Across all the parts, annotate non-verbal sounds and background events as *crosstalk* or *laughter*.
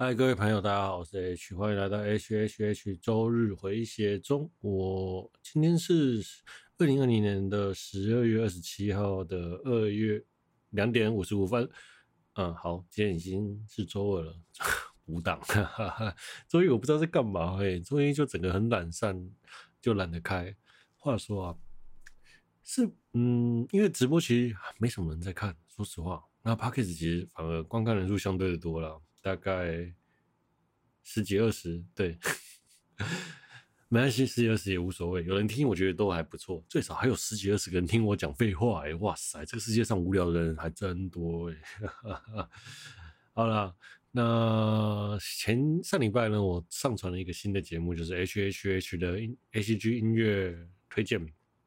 嗨，各位朋友，大家好，我是 H，欢迎来到 H H H 周日回血中。我今天是二零二零年的十二月二十七号的二月两点五十五分。嗯，好，今天已经是周二了，五档。*laughs* 周一我不知道在干嘛，嘿，周一就整个很懒散，就懒得开。话说啊，是嗯，因为直播其实没什么人在看，说实话。那 Podcast 其实反而观看人数相对的多了，大概十几二十，对，*laughs* 没关系，十几二十也无所谓，有人听我觉得都还不错，最少还有十几二十个人听我讲废话，哎，哇塞，这个世界上无聊的人还真多，哎，*laughs* 好了，那前上礼拜呢，我上传了一个新的节目，就是 H H H 的 A C G 音乐推荐，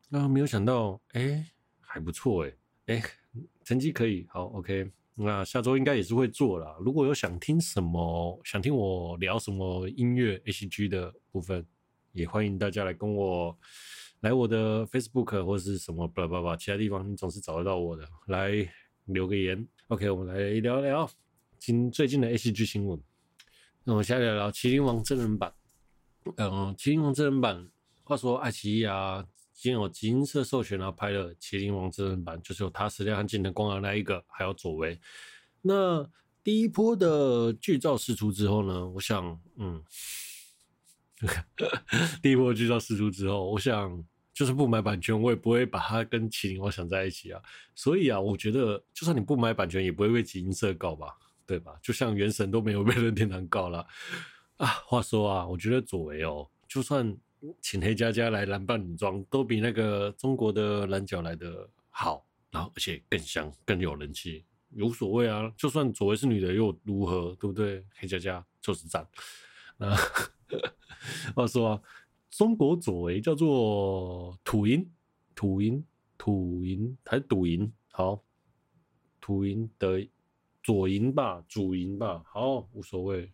那没有想到，哎，还不错，哎，哎。成绩可以，好，OK。那下周应该也是会做啦。如果有想听什么，想听我聊什么音乐 H G 的部分，也欢迎大家来跟我来我的 Facebook 或者是什么巴拉巴拉，其他地方你总是找得到我的，来留个言。OK，我们来聊聊今最近的 H G 新闻。那我们现在聊聊《麒麟王》真人版。嗯，《麒麟王》真人版，话说爱奇艺啊。已经有金色授权，然后拍了《麒麟王》真人版，就是有塔矢亮和近藤光的那一个，还有佐为。那第一波的剧照释出之后呢？我想，嗯，*laughs* 第一波剧照释出之后，我想，就是不买版权，我也不会把它跟《麒麟王》想在一起啊。所以啊，我觉得，就算你不买版权，也不会被金色告吧，对吧？就像《原神》都没有被任天堂告了啊。话说啊，我觉得佐为哦，就算。请黑佳佳来男扮女装，都比那个中国的男角来的好，然后而且更香，更有人气，无所谓啊。就算左为是女的又如何，对不对？黑佳佳就是赞。那话说啊，中国左为叫做土银，土银，土银还是赌银？好，土银的左银吧，主银吧，好，无所谓。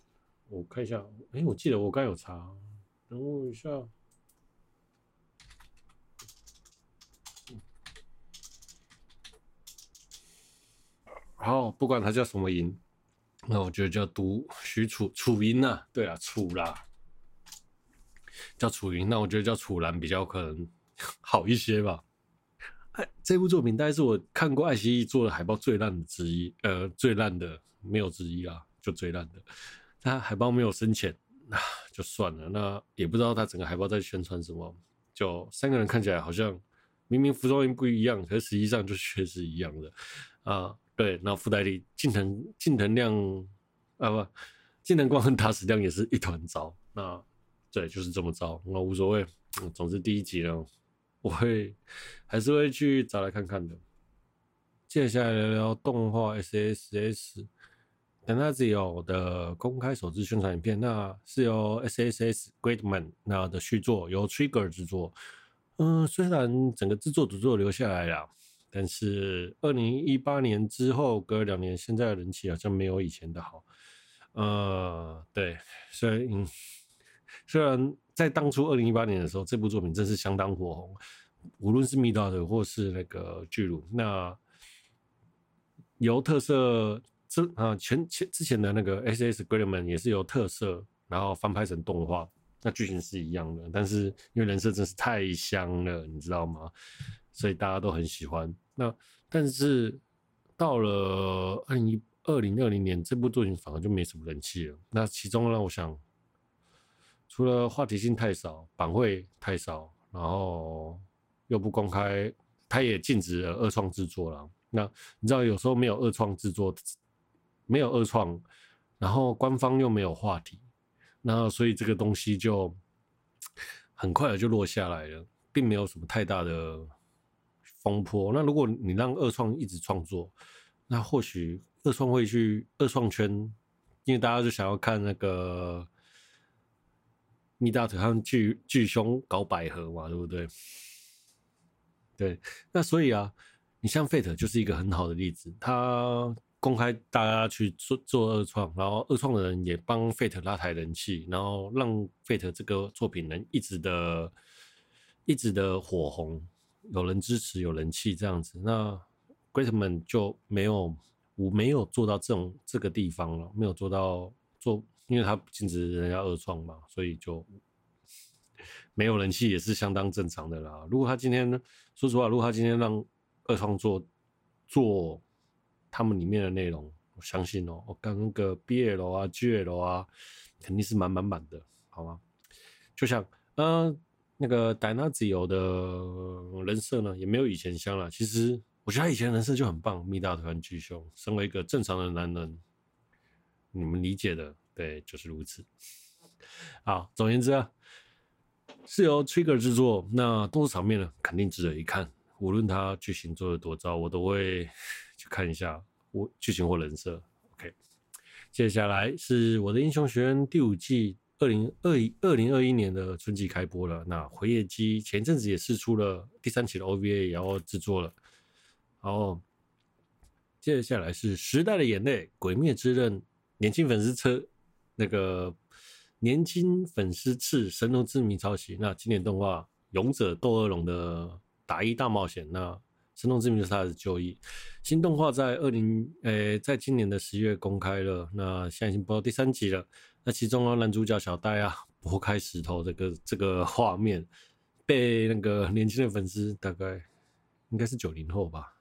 我看一下，哎，我记得我刚有查，等我一下。然后，不管他叫什么银，那我觉得叫读许楚楚银呐。对啊，楚啦，叫楚银。那我觉得叫楚岚比较可能好一些吧。哎，这部作品大概是我看过爱奇艺做的海报最烂的之一，呃，最烂的没有之一啊，就最烂的。他海报没有深浅，那 *sighs* 就算了。那也不知道他整个海报在宣传什么，就三个人看起来好像明明服装不一样，可是实际上就确实一样的啊。对，那附带力近藤近藤亮啊不，近藤光和打死亮也是一团糟。那对，就是这么糟，那无所谓。总之第一集呢，我会还是会去找来看看的。接下来聊聊动画 SSS 等它只有的公开首支宣传影片，那是由 SSS Greatman 那的续作，由 Trigger 制作。嗯，虽然整个制作组做留下来了。但是二零一八年之后隔了两年，现在的人气好像没有以前的好。呃，对，虽然嗯，虽然在当初二零一八年的时候，这部作品真是相当火红，无论是 Midot 或是那个巨乳，那由特色之啊前前之前的那个 SS g r e m a n 也是由特色，然后翻拍成动画，那剧情是一样的，但是因为人设真是太香了，你知道吗？所以大家都很喜欢。那但是到了二零二零二零年，这部作品反而就没什么人气了。那其中呢，我想除了话题性太少，版会太少，然后又不公开，他也禁止了二创制作了。那你知道，有时候没有二创制作，没有二创，然后官方又没有话题，那所以这个东西就 *tsk* 很快的就落下来了，并没有什么太大的。风波。那如果你让二创一直创作，那或许二创会去二创圈，因为大家就想要看那个密大腿和巨巨胸搞百合嘛，对不对？对，那所以啊，你像 Fate 就是一个很好的例子，他公开大家去做做二创，然后二创的人也帮 Fate 拉抬人气，然后让 Fate 这个作品能一直的、一直的火红。有人支持，有人气这样子，那 Greatman 就没有，我没有做到这种这个地方了，没有做到做，因为他禁止人家二创嘛，所以就没有人气也是相当正常的啦。如果他今天，说实话，如果他今天让二创做做他们里面的内容，我相信哦、我刚那个 BL 啊、GL 啊，肯定是满满满的，好吗？就像嗯、那个戴娜自由的人设呢，也没有以前香了。其实我觉得他以前人设就很棒，蜜大团巨兄，身为一个正常的男人。你们理解的，对，就是如此。好，总而言之啊，是由 Trigger 制作，那动作场面呢，肯定值得一看。无论他剧情做的多糟，我都会 *laughs* 去看一下我剧情或人设。OK，接下来是我的英雄学院第五季，二零二一二零二一年的春季开播了。那回夜机前阵子也试出了第三期的 OVA，也要制作了。然后，接下来是时代的眼泪，鬼灭之刃。年轻粉丝车，那个年轻粉丝次神龙之谜抄袭。那经典动画《勇者斗恶龙》的打一大冒险，那神龙之谜就是他的旧忆。新动画在二零诶，在今年的十月公开了，那现在已经播到第三集了。那其中啊，男主角小戴啊，拨开石头这个这个画面，被那个年轻的粉丝，大概应该是九零后吧。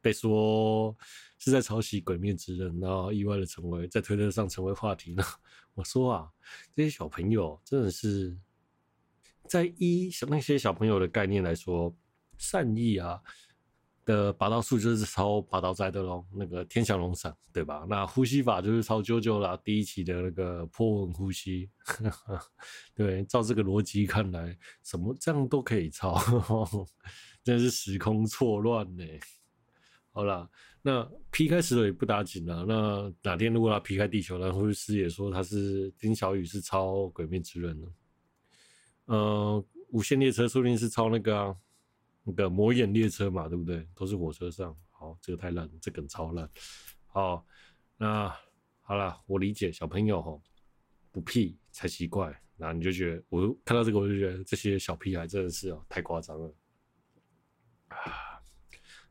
被说是在抄袭《鬼灭之刃》，然后意外的成为在推特上成为话题呢。*laughs* 我说啊，这些小朋友真的是在依那些小朋友的概念来说，善意啊的拔刀术就是抄拔刀斋的喽，那个天翔龙闪对吧？那呼吸法就是抄啾啾啦，第一期的那个破纹呼吸。*laughs* 对，照这个逻辑看来，什么这样都可以抄，*laughs* 真是时空错乱呢。好啦，那劈开石头也不打紧了。那哪天如果他劈开地球，然后师也说他是丁小雨是抄《鬼灭之刃》呢？呃，无限列车说不定是抄那个、那个魔眼列车嘛，对不对？都是火车上。好，这个太烂，这梗超烂。好，那好了，我理解小朋友吼不屁才奇怪。那你就觉得，我看到这个我就觉得这些小屁孩真的是哦太夸张了。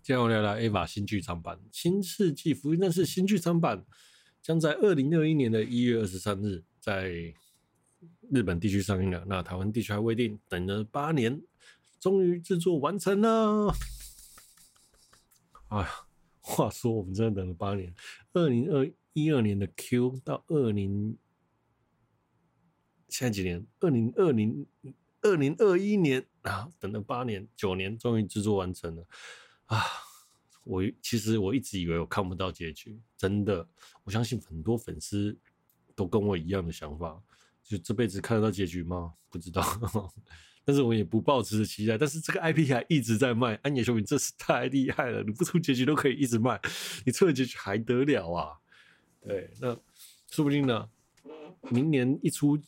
接下来我们聊聊 EVA 新剧场版《新世纪福音战士》新剧场版将在二零二一年的一月二十三日在日本地区上映了。那台湾地区还未定，等了八年，终于制作完成了。*laughs* 哎呀，话说我们真的等了八年，二零二一二年的 Q 到二零现在几年？二零二零二零二一年啊，等了八年九年，终于制作完成了。啊，我其实我一直以为我看不到结局，真的，我相信很多粉丝都跟我一样的想法，就这辈子看得到结局吗？不知道，但是我也不抱持着期待。但是这个 IP 还一直在卖，安野秀明真是太厉害了，你不出结局都可以一直卖，你出了结局还得了啊？对，那说不定呢，明年一出，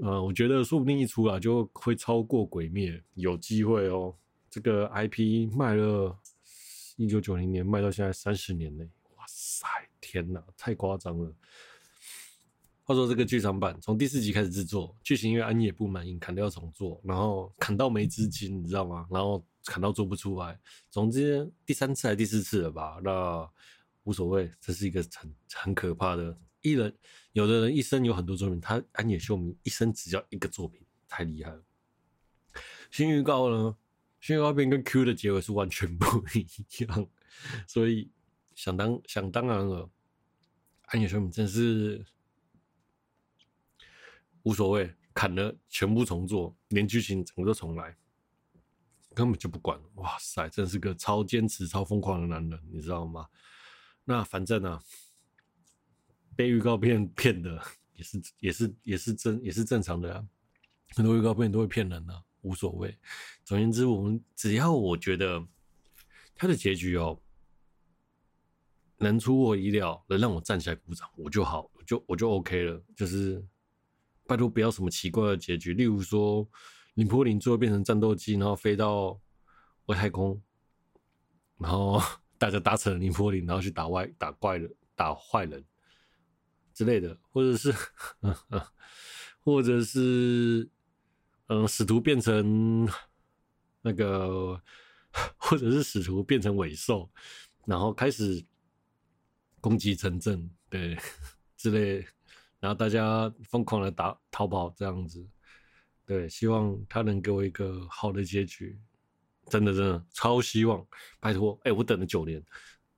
呃，我觉得说不定一出啊就会超过鬼灭，有机会哦。这个 IP 卖了，一九九零年卖到现在三十年嘞，哇塞，天哪，太夸张了。话说这个剧场版从第四集开始制作，剧情因为安野不满意，砍掉重做，然后砍到没资金，你知道吗？然后砍到做不出来。总之第三次还是第四次了吧？那无所谓，这是一个很很可怕的。艺人有的人一生有很多作品，他安野秀明一生只要一个作品，太厉害了。新预告呢？新预告片跟 Q 的结尾是完全不一样，所以想当想当然了，安野秀明真是无所谓，砍了全部重做，连剧情整个都重来，根本就不管。哇塞，真是个超坚持、超疯狂的男人，你知道吗？那反正呢、啊，被预告片骗的也是也是也是正也是正常的啊，很多预告片都会骗人的、啊。无所谓，总言之，我们只要我觉得他的结局哦，能出我意料，能让我站起来鼓掌，我就好，我就我就 OK 了。就是拜托不要什么奇怪的结局，例如说林波林最后变成战斗机，然后飞到外太空，然后 *laughs* 大家搭乘了林波林，然后去打外打怪人、打坏人之类的，或者是或者是。嗯，使徒变成那个，或者是使徒变成尾兽，然后开始攻击城镇，对，*laughs* 之类，然后大家疯狂的打逃跑这样子。对，希望他能给我一个好的结局，真的真的超希望，拜托，哎，我等了九年，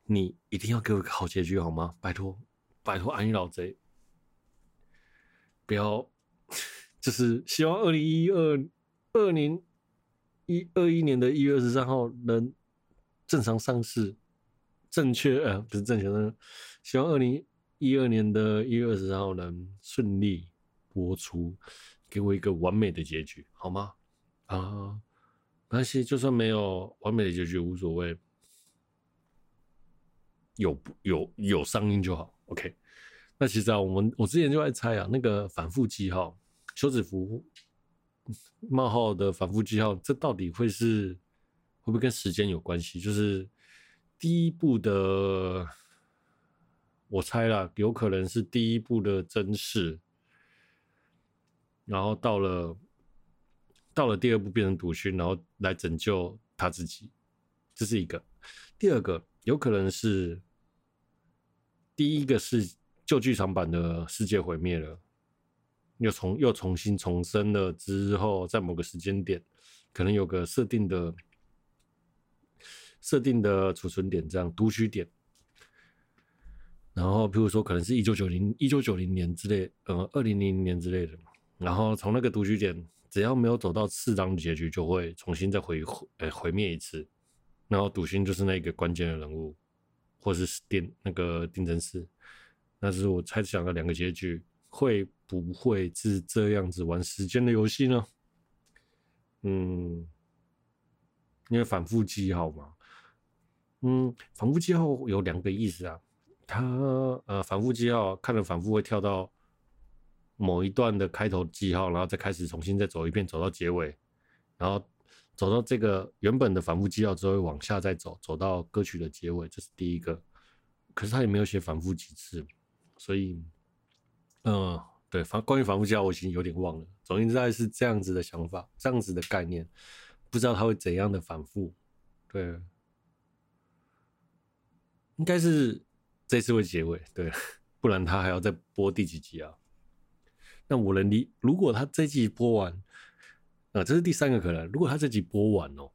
你一定要给我一个好结局好吗？拜托，拜托，安逸老贼，不要，就是希望二零一二二零一二一年的一月二十三号能正常上市，正确，呃，不是正确的，希望二零一二年的一月二十号能顺利播出。给我一个完美的结局，好吗？啊，没关系，就算没有完美的结局无所谓，有有有上映就好。OK，那其实啊，我们我之前就在猜啊，那个反复记号，休止符冒号的反复记号，这到底会是会不会跟时间有关系？就是第一部的，我猜啦，有可能是第一部的真实。然后到了，到了第二部变成毒熏，然后来拯救他自己，这是一个。第二个有可能是，第一个是旧剧场版的世界毁灭了，又重又重新重生了之后，在某个时间点，可能有个设定的设定的储存点，这样读取点。然后，比如说可能是一九九零一九九零年之类，呃，二零零零年之类的。然后从那个读取点，只要没有走到适当的结局，就会重新再毁毁呃毁灭一次。然后赌星就是那个关键的人物，或是定那个定真寺。那是我猜想的两个结局，会不会是这样子玩时间的游戏呢？嗯，因为反复记号嘛。嗯，反复记号有两个意思啊。它呃反复记号看了反复会跳到。某一段的开头记号，然后再开始重新再走一遍，走到结尾，然后走到这个原本的反复记号之后，往下再走，走到歌曲的结尾，这是第一个。可是他也没有写反复几次，所以，嗯，对，反关于反复记号，我已经有点忘了。总之，大概是这样子的想法，这样子的概念，不知道他会怎样的反复。对，应该是这次会结尾，对，*laughs* 不然他还要再播第几集啊？那我能理，如果他这集播完，啊、这是第三个可能。如果他这集播完哦，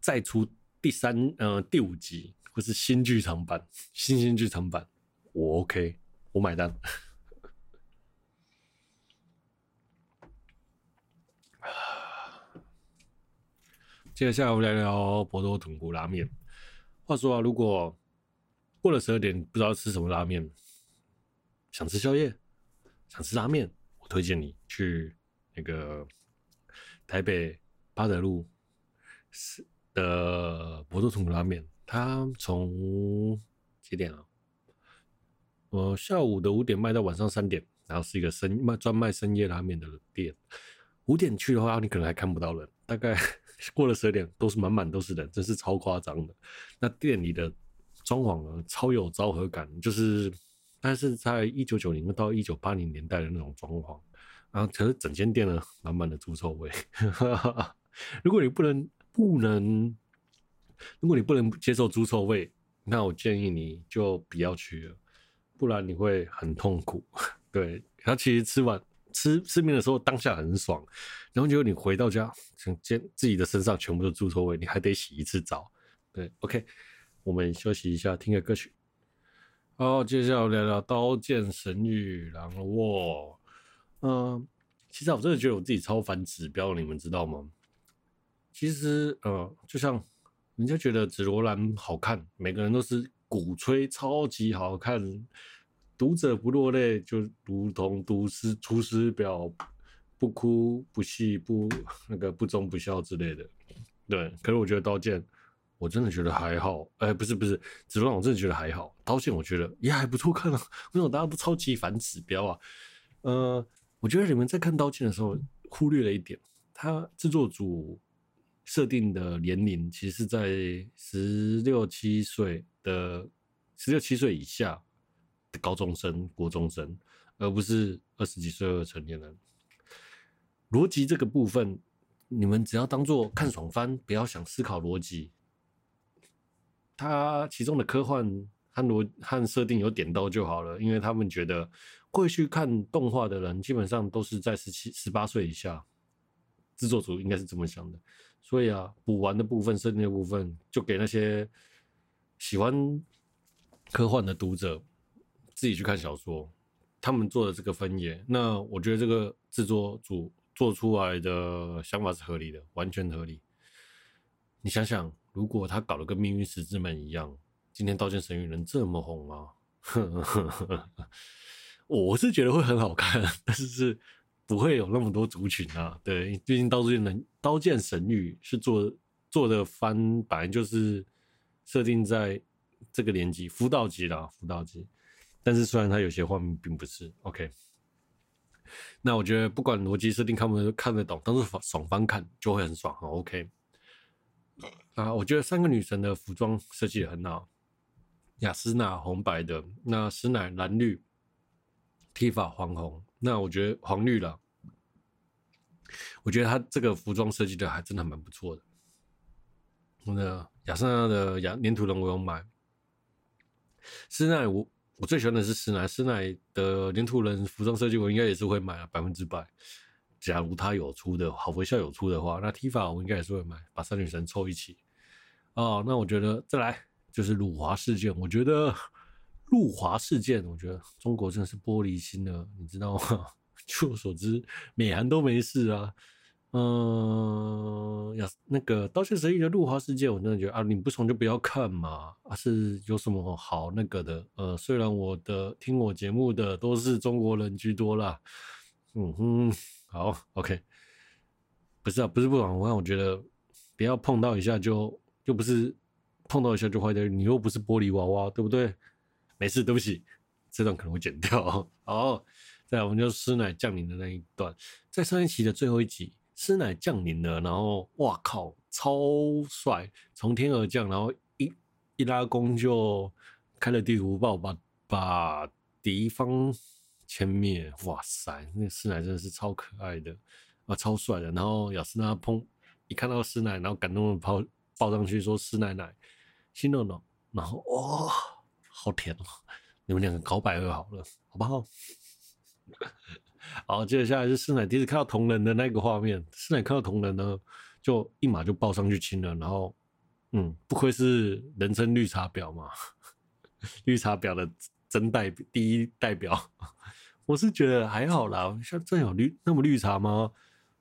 再出第三呃第五集或是新剧场版、*laughs* 新新剧场版，我 OK，我买单。*sighs* 接下来我们来聊博多豚骨拉面。话说啊，如果过了十二点不知道吃什么拉面，想吃宵夜，想吃拉面。我推荐你去那个台北八德路的博多豚骨拉面，它从几点啊？呃，下午的五点卖到晚上三点，然后是一个深卖专卖深夜拉面的店。五点去的话，你可能还看不到人，大概 *laughs* 过了十二点都是满满都是人，真是超夸张的。那店里的装潢呢，超有昭和感，就是。但是在一九九零到一九八零年代的那种装潢，然后其实整间店呢，满满的猪臭味。*laughs* 如果你不能不能，如果你不能接受猪臭味，那我建议你就不要去了，不然你会很痛苦。*laughs* 对，然后其实吃完吃吃面的时候当下很爽，然后结果你回到家，整间自己的身上全部都是猪臭味，你还得洗一次澡。对，OK，我们休息一下，听个歌曲。好，接下来聊聊《刀剑神域》然后我，嗯，其实我真的觉得我自己超反指标，你们知道吗？其实，呃，就像人家觉得紫罗兰好看，每个人都是鼓吹超级好看，读者不落泪就如同读诗出师表，不哭不泣不那个不忠不孝之类的。对，可是我觉得《刀剑》。我真的觉得还好，哎、不是不是，紫罗兰我真的觉得还好。刀剑我觉得也还不错看啊，*laughs* 为什么大家都超级反指标啊？呃，我觉得你们在看刀剑的时候忽略了一点，他制作组设定的年龄其实是在十六七岁的十六七岁以下的高中生、国中生，而不是二十几岁的成年人。逻辑这个部分，你们只要当做看爽番，不要想思考逻辑。它其中的科幻和逻和设定有点到就好了，因为他们觉得会去看动画的人，基本上都是在十七、十八岁以下。制作组应该是这么想的，所以啊，补完的部分、设定的部分，就给那些喜欢科幻的读者自己去看小说。他们做的这个分野，那我觉得这个制作组做出来的想法是合理的，完全合理。你想想，如果他搞得跟《命运石之门》一样，今天《刀剑神域》能这么红吗？*laughs* 我是觉得会很好看，但是是不会有那么多族群啊。对，毕竟《刀剑能刀剑神域》是做做的番，本来就是设定在这个年级，辅导级啦，辅导级。但是虽然它有些画面并不是 OK，那我觉得不管逻辑设定看不看得懂，但是爽翻看就会很爽很 OK。啊，我觉得三个女神的服装设计很好，雅斯娜红白的，那诗乃蓝绿，Tifa 黄红，那我觉得黄绿了，我觉得她这个服装设计的还真的蛮不错的。那雅斯娜的雅粘土人我有买，诗乃我。我最喜欢的是实乃，实乃的粘土人服装设计，我应该也是会买啊，百分之百。假如他有出的好微笑有出的话，那 Tifa 我应该也是会买，把三女神凑一起。哦，那我觉得再来就是辱华事件，我觉得辱华事件，我觉得中国真的是玻璃心了，你知道吗？*laughs* 据我所知，美韩都没事啊。嗯，呀，那个《刀剑神域》的辱华事件，我真的觉得啊，你不爽就不要看嘛，啊，是有什么好那个的？呃，虽然我的听我节目的都是中国人居多啦，嗯哼，好，OK，不是啊，不是不爽，我看我觉得不要碰到一下就又不是碰到一下就坏掉，你又不是玻璃娃娃，对不对？没事，对不起，这段可能会剪掉。好，再来我们就师奶降临的那一段，在上一期的最后一集。师奶降临了，然后哇靠，超帅，从天而降，然后一一拉弓就开了地图炮，把把敌方歼灭。哇塞，那师奶真的是超可爱的啊，超帅的。然后雅斯娜砰一看到师奶，然后感动的跑抱上去说：“师奶奶，心诺诺。”然后哇、哦，好甜哦，你们两个搞百合好了，好不好？*laughs* 好，接下来是师奶第一次看到同人的那个画面。师奶看到同人呢，就一马就抱上去亲了。然后，嗯，不愧是人称绿茶婊嘛，*laughs* 绿茶婊的真代第一代表。*laughs* 我是觉得还好啦，像真有绿那么绿茶吗？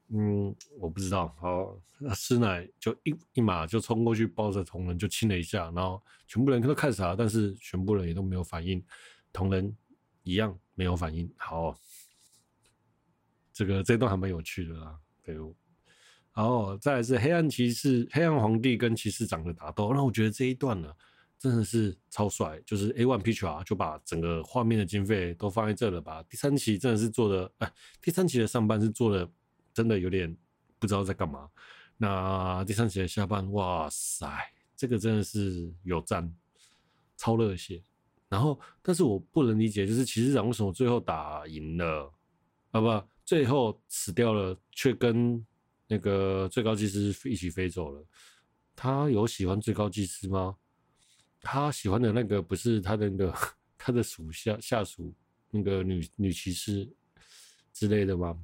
嗯，我不知道。好，那师奶就一一马就冲过去抱着同人就亲了一下，然后全部人都看傻了，但是全部人也都没有反应，同人一样没有反应。好。这个这段还蛮有趣的啦，对。然后再来是黑暗骑士、黑暗皇帝跟骑士长的打斗，那我觉得这一段呢，真的是超帅。就是 A1 Picture 就把整个画面的经费都放在这了吧。第三期真的是做的，哎，第三期的上半是做的真的有点不知道在干嘛。那第三期的下半，哇塞，这个真的是有赞，超热血。然后，但是我不能理解，就是骑士长为什么最后打赢了，啊不？最后死掉了，却跟那个最高祭司一起飞走了。他有喜欢最高祭司吗？他喜欢的那个不是他的那个 *laughs* 他的属下下属那个女女骑士之类的吗？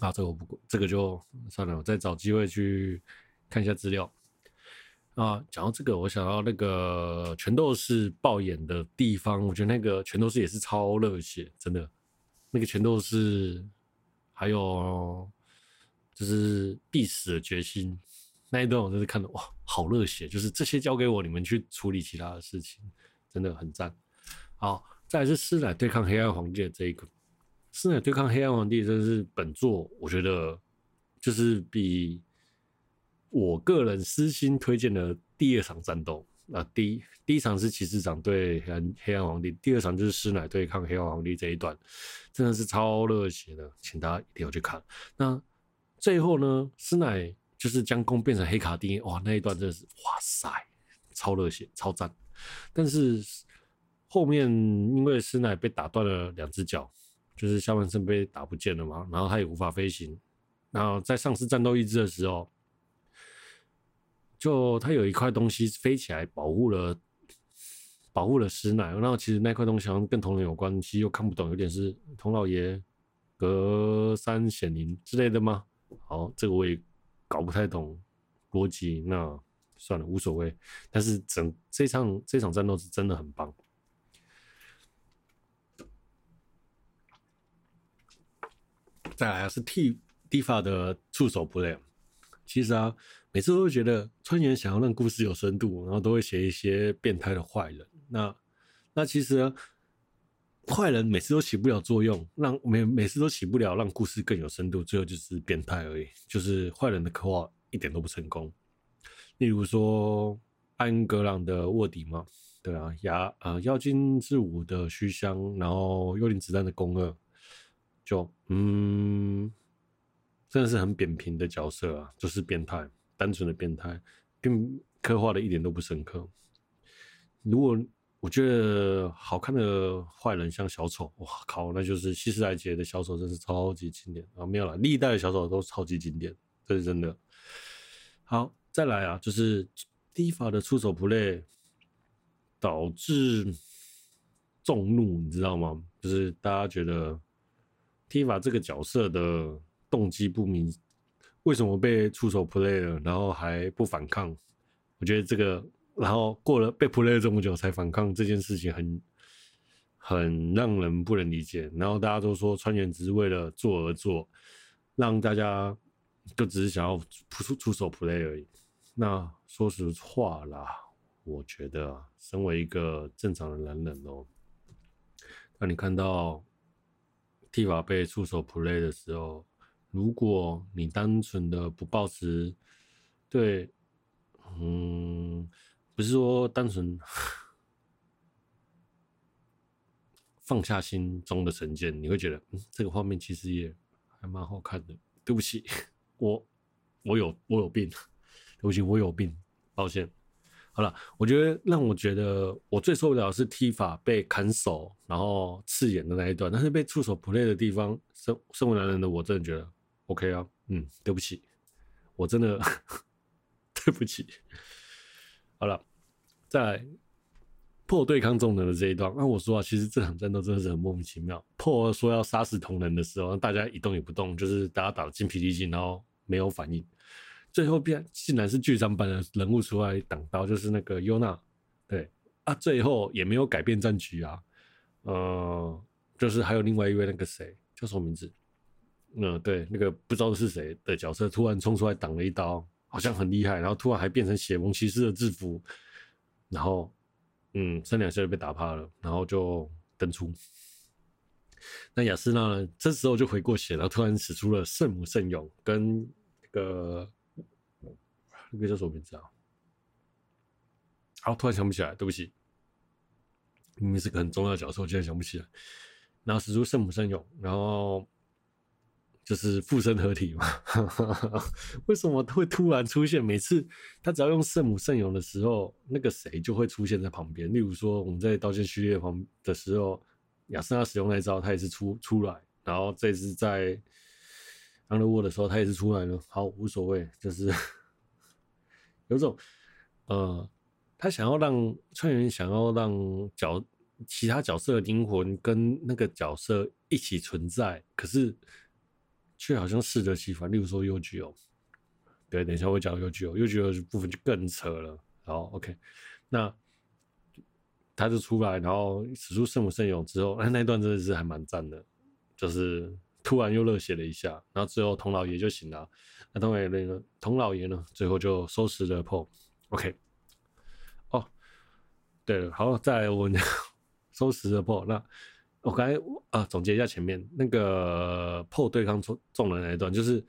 啊，这个我不这个就算了，我再找机会去看一下资料。啊，讲到这个，我想到那个拳斗士爆眼的地方，我觉得那个拳斗士也是超热血，真的，那个拳斗士。还有就是必死的决心那一段，我真是看的哇，好热血！就是这些交给我，你们去处理其他的事情，真的很赞。好，再来是师奶对抗黑暗皇帝的这一个，师奶对抗黑暗皇帝，真是本作我觉得就是比我个人私心推荐的第二场战斗。那第一第一场是骑士长对黑暗黑暗皇帝，第二场就是师奶对抗黑暗皇帝这一段，真的是超热血的，请大家一定要去看。那最后呢，师奶就是将弓变成黑卡丁，哇，那一段真的是哇塞，超热血，超赞。但是后面因为师奶被打断了两只脚，就是下半身被打不见了嘛，然后他也无法飞行，然后在丧失战斗意志的时候。就它有一块东西飞起来保护了保护了师奶。然后其实那块东西好像跟桐人有关，系又看不懂，有点是童老爷隔山显灵之类的吗？好，这个我也搞不太懂逻辑，那算了，无所谓。但是整这场这场战斗是真的很棒。再来是 T Tifa 的触手 play，其实啊，每次都会觉得川原想要让故事有深度，然后都会写一些变态的坏人。那那其实，坏人每次都起不了作用，让每每次都起不了让故事更有深度，最后就是变态而已，就是坏人的刻画一点都不成功。例如说安格朗的卧底嘛，对啊，牙呃妖精之舞的虚香，然后幽灵子弹的宫二。就嗯，真的是很扁平的角色啊，就是变态，单纯的变态，并刻画的一点都不深刻。如果我觉得好看的坏人像小丑，哇靠，那就是希斯莱杰的小丑，真是超级经典啊！没有了，历代的小丑都超级经典，这是真的。好，再来啊，就是 Tifa 的出手 play 导致众怒，你知道吗？就是大家觉得。Tifa 这个角色的动机不明，为什么被出手 play 了，然后还不反抗？我觉得这个，然后过了被 play 了这么久才反抗这件事情很，很让人不能理解。然后大家都说川原只是为了做而做，让大家就只是想要出出手 play 而已。那说实话啦，我觉得身为一个正常的男人哦，当你看到。Tifa 被触手 play 的时候，如果你单纯的不抱持对，嗯，不是说单纯 *laughs* 放下心中的成见，你会觉得，嗯，这个画面其实也还蛮好看的。对不起，*laughs* 我我有我有病，*laughs* 对不起，我有病，抱歉。好了，我觉得让我觉得我最受不了的是踢法被砍手，然后刺眼的那一段。但是被触手 play 的地方，身身为男人的我真的觉得 OK 啊。嗯，对不起，我真的 *laughs* 对不起。好了，在破对抗众人的这一段，那我说啊，其实这场战斗真的是很莫名其妙。破说要杀死同人的时候，大家一动也不动，就是大家打得精疲力尽，然后没有反应。最后变竟然是剧场版的人物出来挡刀，就是那个优娜，对啊，最后也没有改变战局啊，呃，就是还有另外一位那个谁叫什么名字？嗯、呃，对，那个不知道是谁的角色突然冲出来挡了一刀，好像很厉害，然后突然还变成血盟骑士的制服，然后嗯，三两下就被打趴了，然后就登出。那雅斯娜呢？这时候就回过血，然后突然使出了圣母圣勇跟那个。那个叫什么名字啊？好，突然想不起来，对不起。明明是个很重要的角色，我竟然想不起来。然后使出圣母圣勇，然后就是附身合体嘛。*laughs* 为什么会突然出现？每次他只要用圣母圣勇的时候，那个谁就会出现在旁边。例如说，我们在刀剑序列旁的时候，亚丝娜使用那一招，他也是出出来。然后这次在 Underworld 的时候，他也是出来了。好，无所谓，就是。有种，呃，他想要让川原想要让角其他角色的灵魂跟那个角色一起存在，可是却好像适得其反。例如说 Eugeo，对，等一下我讲 Eugeo，Eugeo 的部分就更扯了。然后，OK，那他就出来，然后使出圣母圣勇之后，那那段真的是还蛮赞的，就是突然又热血了一下，然后最后童老爷就醒了。那桐老爷呢？童老爷呢？最后就收拾了破。OK，哦，对了，好，再来我 *laughs* 收拾了破。那我刚才啊，总结一下前面那个破对抗众众人那一段，就是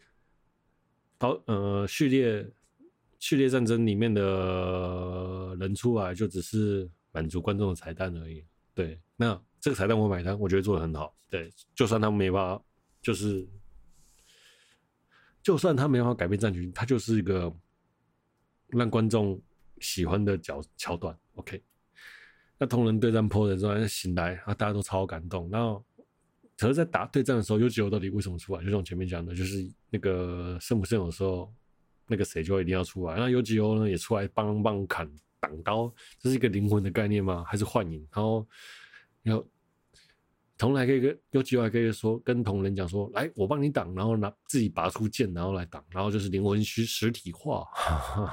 刀呃序列序列战争里面的人出来，就只是满足观众的彩蛋而已。对，那这个彩蛋我买单，我觉得做的很好。对，就算他们没办法，就是。就算他没办法改变战局，他就是一个让观众喜欢的角桥段。OK，那同人对战破的时候醒来啊，大家都超感动。然后，可是，在打对战的时候，Eugeo 到底为什么出来？就像我前面讲的，就是那个圣母圣有时候，那个谁就一定要出来。那 Eugeo 呢也出来帮帮砍挡刀，这是一个灵魂的概念吗？还是幻影？然后要同人还可以跟有机会还可以说跟同人讲说，来，我帮你挡，然后拿自己拔出剑，然后来挡，然后就是灵魂虚实体化，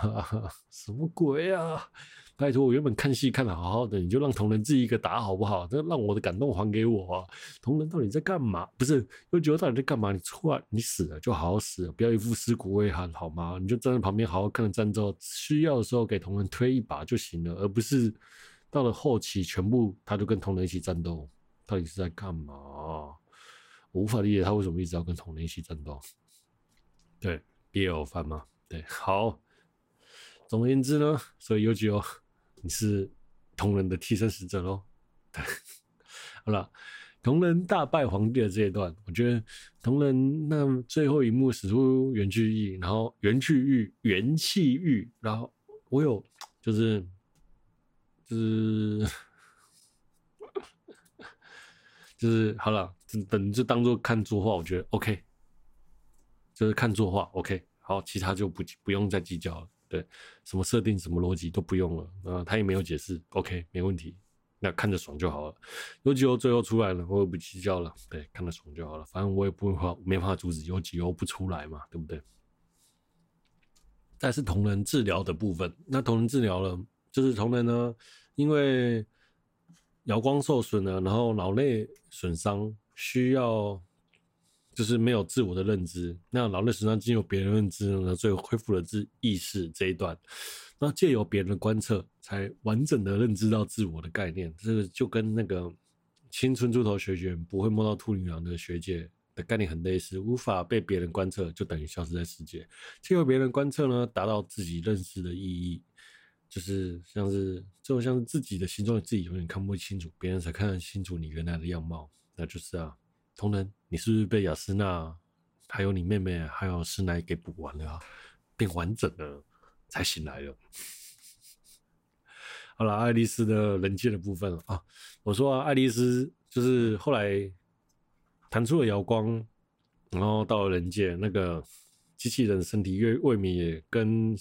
*laughs* 什么鬼啊？拜托，我原本看戏看得好好的，你就让同人自己一个打好不好？这让我的感动还给我啊！同人到底在干嘛？不是，又觉得到底在干嘛？你出来，你死了就好好死了，不要一副尸骨未寒好吗？你就站在旁边好好看着战斗，需要的时候给同人推一把就行了，而不是到了后期全部他就跟同人一起战斗，到底是在干嘛？我无法理解他为什么一直要跟同人一起战斗。对，BL 番嘛，对，好。总而言之呢，所以有几哦。你是同人的替身使者喽？*laughs* 好了，同人大败皇帝的这一段，我觉得同人那最后一幕使出元气玉，然后元气玉元气玉，然后我有就是就是就是好了，等就当做看作画，我觉得 OK，就是看作画 OK，好，其他就不不用再计较了。对，什么设定、什么逻辑都不用了，啊，他也没有解释，OK，没问题，那看着爽就好了。优吉欧最后出来了，我也不计较了，对，看着爽就好了，反正我也不会话，没办法阻止优吉欧不出来嘛，对不对？但是同人治疗的部分，那同人治疗了，就是同人呢，因为遥光受损了，然后脑内损伤，需要。就是没有自我的认知，那脑内损伤经由别人认知呢，最后恢复了自意识这一段，那借由别人的观测，才完整的认知到自我的概念。这个就跟那个青春猪头学姐不会摸到兔女郎的学姐的概念很类似，无法被别人观测，就等于消失在世界。借由别人观测呢，达到自己认识的意义，就是像是就像是自己的形状自己永远看不清楚，别人才看得清楚你原来的样貌，那就是啊。同仁，你是不是被亚丝娜，还有你妹妹，还有师奶给补完了，啊，变完整了，才醒来了？*laughs* 好了，爱丽丝的人界的部分啊，我说啊，爱丽丝就是后来弹出了瑶光，然后到了人界，那个机器人身体越未免也跟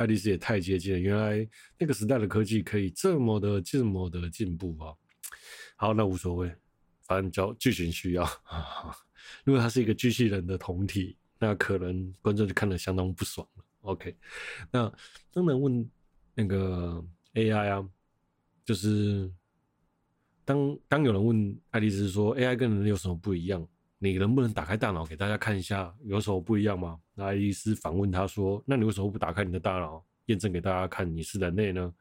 爱丽丝也太接近了。原来那个时代的科技可以这么的这么的进步啊！好，那无所谓。反正叫剧情需要，*laughs* 如果它是一个机器人的同体，那可能观众就看得相当不爽了。OK，那当然问那个 AI 啊，就是当当有人问爱丽丝说 AI 跟人有什么不一样，你能不能打开大脑给大家看一下有什么不一样吗？那爱丽丝反问他说：“那你为什么不打开你的大脑验证给大家看你是人类呢？”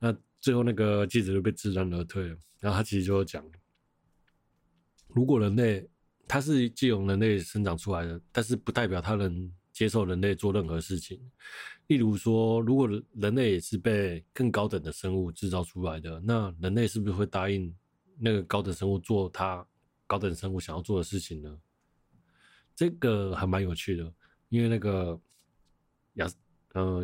那最后那个记者就被知难而退了。然后他其实就讲。如果人类他是借由人类生长出来的，但是不代表他能接受人类做任何事情。例如说，如果人类也是被更高等的生物制造出来的，那人类是不是会答应那个高等生物做他高等生物想要做的事情呢？这个还蛮有趣的，因为那个亚，呃，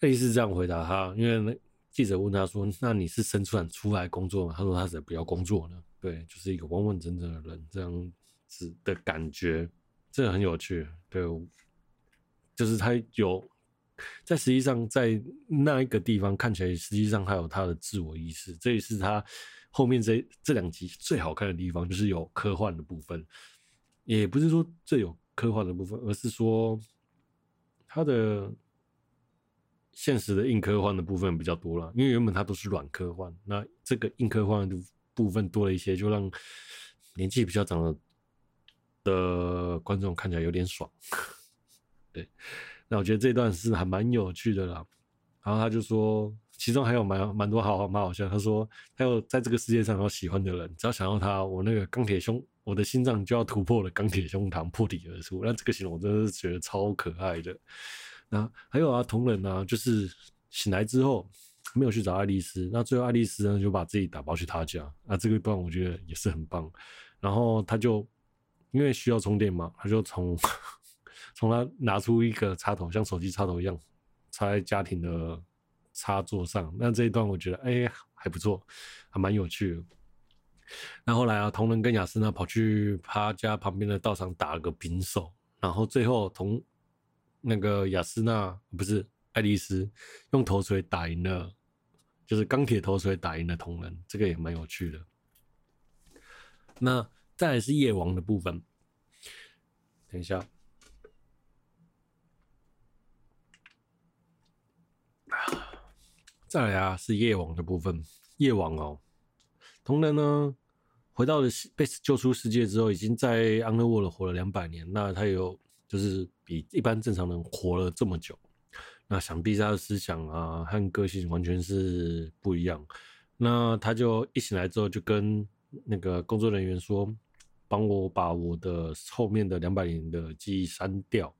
类似这样回答他，因为那记者问他说：“那你是生出来出来工作吗？”他说：“他是不要工作呢。”对，就是一个完完整整的人这样子的感觉，这个很有趣。对，就是他有在实际上在那一个地方看起来，实际上还有他的自我意识。这也是他后面这这两集最好看的地方，就是有科幻的部分。也不是说最有科幻的部分，而是说他的现实的硬科幻的部分比较多了。因为原本它都是软科幻，那这个硬科幻的。部分多了一些，就让年纪比较长的的观众看起来有点爽。*laughs* 对，那我觉得这段是还蛮有趣的啦。然后他就说，其中还有蛮蛮多好好蛮好笑。他说，他有在这个世界上有喜欢的人，只要想到他，我那个钢铁胸，我的心脏就要突破了钢铁胸膛，破体而出。那这个形容我真的是觉得超可爱的。那还有啊，同人啊，就是醒来之后。没有去找爱丽丝，那最后爱丽丝呢就把自己打包去他家，那这个段我觉得也是很棒。然后他就因为需要充电嘛，他就从 *laughs* 从他拿出一个插头，像手机插头一样插在家庭的插座上。那这一段我觉得哎还不错，还蛮有趣的。那后来啊，同人跟雅思娜跑去他家旁边的道场打了个平手，然后最后同那个雅思娜不是。爱丽丝用头锤打赢了，就是钢铁头锤打赢了同人，这个也蛮有趣的。那再来是夜王的部分，等一下，再来啊，是夜王的部分。夜王哦，同人呢，回到了被救出世界之后，已经在 Underworld 活了两百年。那他有就是比一般正常人活了这么久，那想必他的思想啊和个性完全是不一样。那他就一醒来之后，就跟那个工作人员说：“帮我把我的后面的两百年的记忆删掉。”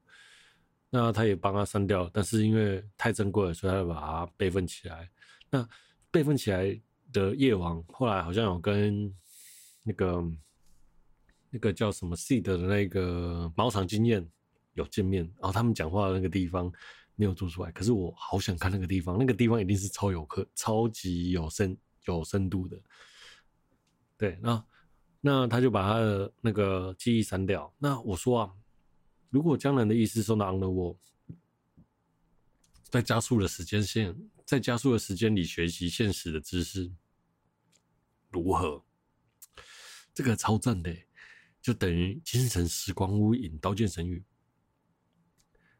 那他也帮他删掉，但是因为太珍贵了，所以他就把它备份起来。那备份起来的夜王，后来好像有跟那个那个叫什么 seed 的那个茅场经验有见面，然后他们讲话的那个地方没有做出来，可是我好想看那个地方，那个地方一定是超有客、超级有深、有深度的。对，那那他就把他的那个记忆删掉。那我说啊，如果江南的意思送到 Underworld，在加速的时间线。在加速的时间里学习现实的知识，如何？这个超赞的，就等于精神时光屋引刀剑神域。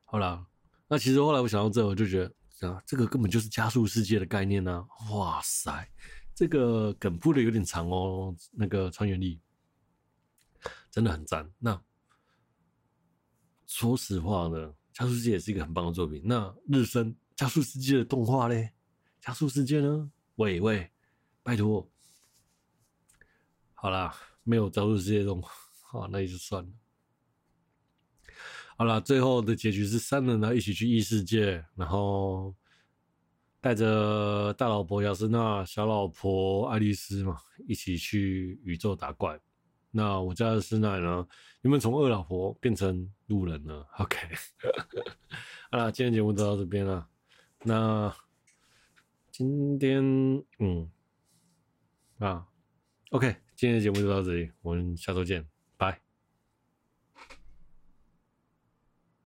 好啦，那其实后来我想到这，我就觉得啊，这个根本就是加速世界的概念呢、哇塞，这个梗铺的有点长哦。那个穿越力真的很赞。那说实话呢，加速世界也是一个很棒的作品。那日升。加速世界的动画嘞？加速世界呢？喂喂，拜托，好啦，没有加速世界动画，好，那也就算了。好啦，最后的结局是三人呢一起去异世界，然后带着大老婆雅斯娜、小老婆爱丽丝嘛，一起去宇宙打怪。那我家的师奶呢？有没有从二老婆变成路人呢？OK，*laughs* 好啦，今天节目就到这边了。那今天，嗯，啊，OK，今天的节目就到这里，我们下周见。